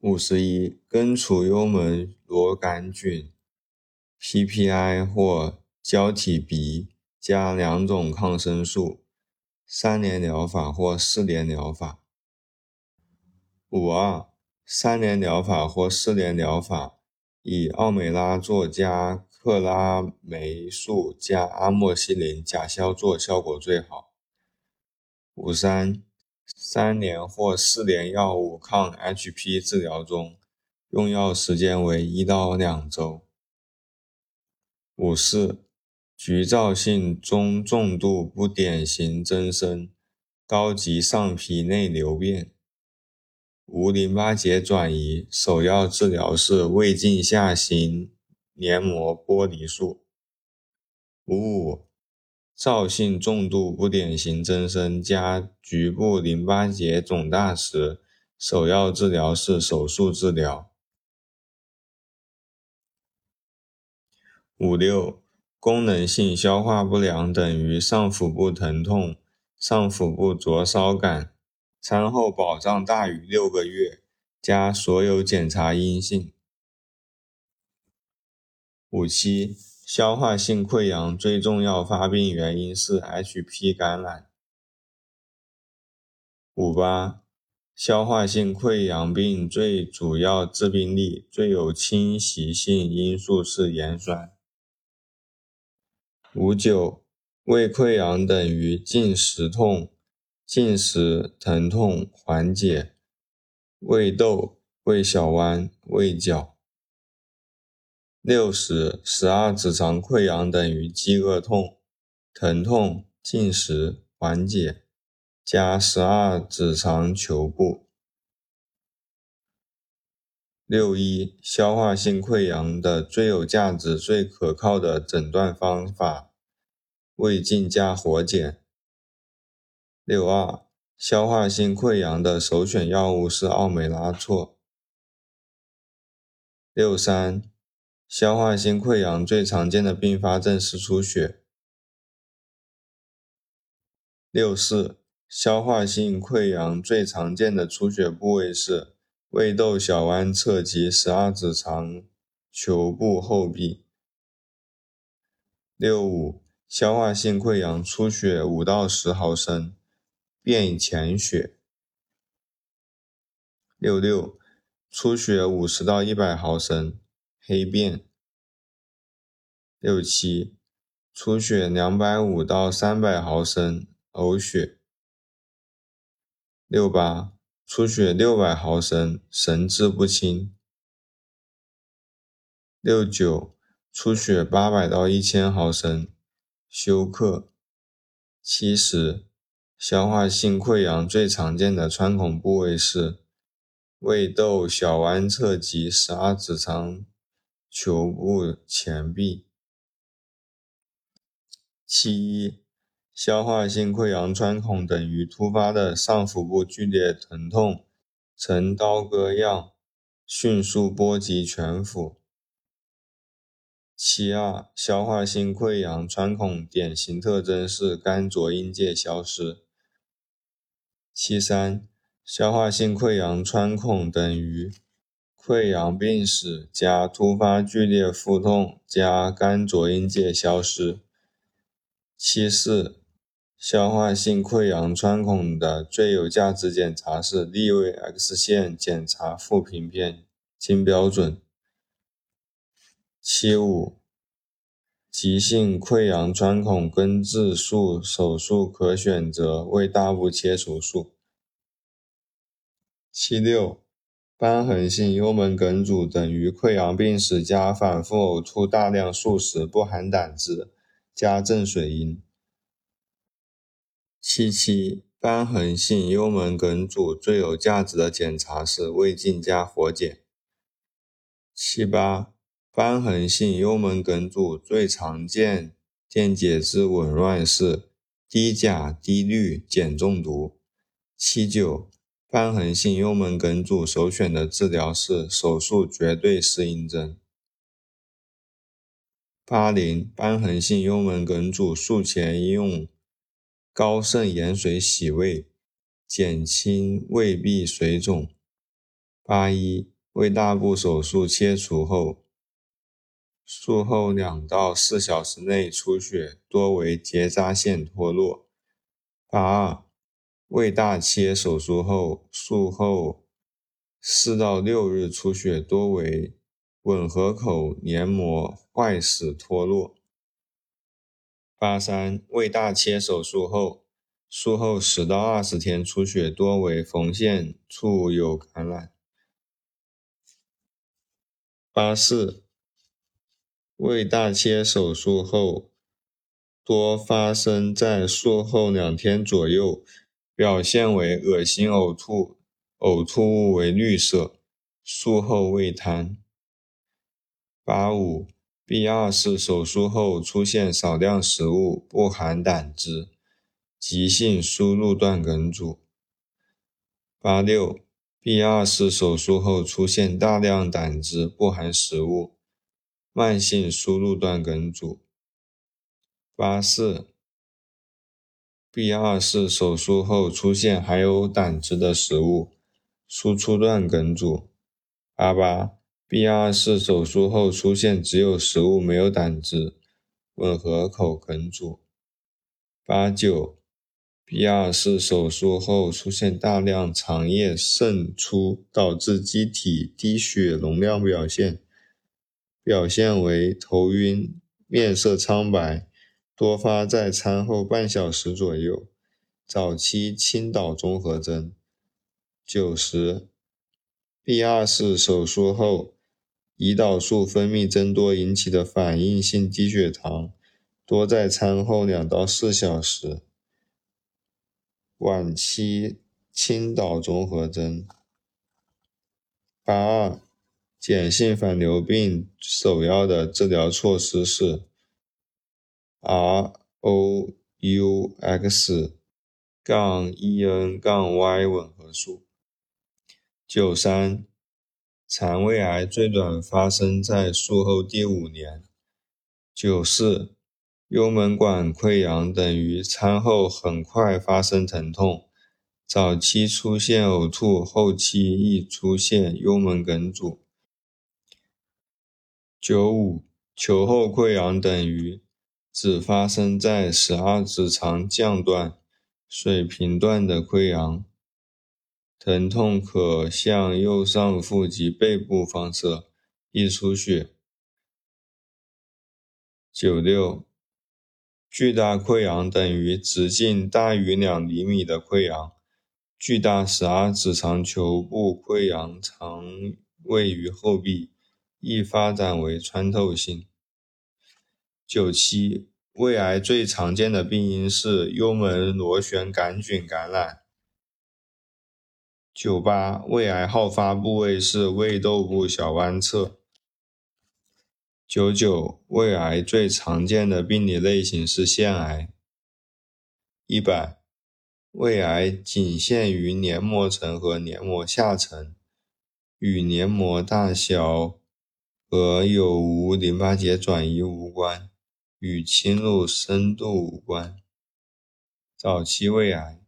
五十一，根除幽门螺杆菌，PPI 或胶体鼻加两种抗生素，三联疗法或四联疗法。五二，三联疗法或四联疗法，以奥美拉唑加克拉霉素加阿莫西林甲硝唑效果最好。五三。三联或四联药物抗 HP 治疗中，用药时间为一到两周。五四，局灶性中重度不典型增生，高级上皮内瘤变，无淋巴结转移，首要治疗是胃镜下行黏膜剥离术。五五。灶性重度不典型增生加局部淋巴结肿大时，首要治疗是手术治疗。五六，功能性消化不良等于上腹部疼痛、上腹部灼烧感，餐后饱胀大于六个月，加所有检查阴性。五七。消化性溃疡最重要发病原因是 HP 感染。五八，消化性溃疡病最主要致病力、最有侵袭性因素是盐酸。五九，胃溃疡等于进食痛、进食疼痛缓解、胃窦、胃小弯、胃绞。六十十二指肠溃疡等于饥饿痛、疼痛、进食缓解加十二指肠球部。六一消化性溃疡的最有价值、最可靠的诊断方法，胃镜加活检。六二消化性溃疡的首选药物是奥美拉唑。六三。消化性溃疡最常见的并发症是出血。六四，消化性溃疡最常见的出血部位是胃窦小弯侧及十二指肠球部后壁。六五，消化性溃疡出血五到十毫升，便潜血。六六，出血五十到一百毫升。黑便，六七，出血两百五到三百毫升，呕血。六八，出血六百毫升，神志不清。六九，出血八百到一千毫升，休克。七十，消化性溃疡最常见的穿孔部位是胃窦小弯侧及十二指肠。球部前壁。七一，消化性溃疡穿孔等于突发的上腹部剧烈疼痛，呈刀割样，迅速波及全腹。七二，消化性溃疡穿孔典型特征是肝浊阴界消失。七三，消化性溃疡穿孔等于。溃疡病史加突发剧烈腹痛加肝浊音界消失。七四，消化性溃疡穿孔的最有价值检查是立位 X 线检查腹平片，经标准。七五，急性溃疡穿孔根治术手术可选择胃大部切除术。七六。瘢痕性幽门梗阻等于溃疡病史加反复呕吐大量数食不含胆汁加正水银。七七，瘢痕性幽门梗阻最有价值的检查是胃镜加活检。七八，瘢痕性幽门梗阻最常见电解质紊乱是低钾低氯碱中毒。七九。瘢痕性幽门梗阻首选的治疗是手术绝对适应症。八零，瘢痕性幽门梗阻术前应用高渗盐水洗胃，减轻胃壁水肿。八一胃大部手术切除后，术后两到四小时内出血多为结扎线脱落。八二胃大切手术后，术后四到六日出血多为吻合口黏膜坏死脱落。八三胃大切手术后，术后十到二十天出血多为缝线处有感染。八四胃大切手术后，多发生在术后两天左右，表现为恶心呕吐，呕吐物为绿色，术后未瘫。八五。B 二式手术后出现少量食物不含胆汁，急性输入段梗阻。八六，B 二式手术后出现大量胆汁不含食物，慢性输入段梗阻。八四，B 二式手术后出现含有胆汁的食物，输出段梗阻。八八。B 二式手术后出现只有食物没有胆汁，吻合口梗阻。八九，B 二式手术后出现大量肠液渗出，导致机体低血容量表现，表现为头晕、面色苍白，多发在餐后半小时左右，早期倾倒综合征。九十，B 二式手术后。胰岛素分泌增多引起的反应性低血糖，多在餐后两到四小时，晚期倾倒综合征。八二，碱性反流病首要的治疗措施是 ROUX 杠 EN 杠 Y 吻合术。九三。肠胃癌最短发生在术后第五年。九四，幽门管溃疡等于餐后很快发生疼痛，早期出现呕吐，后期易出现幽门梗阻。九五，球后溃疡等于只发生在十二指肠降段、水平段的溃疡。疼痛可向右上腹及背部放射，易出血。九六，巨大溃疡等于直径大于两厘米的溃疡，巨大十二指肠球部溃疡常位于后壁，易发展为穿透性。九七，胃癌最常见的病因是幽门螺旋杆菌感染。九八，胃癌好发部位是胃窦部小弯侧。九九，胃癌最常见的病理类型是腺癌。一百，胃癌仅限于黏膜层和黏膜下层，与黏膜大小和有无淋巴结转移无关，与侵入深度无关。早期胃癌。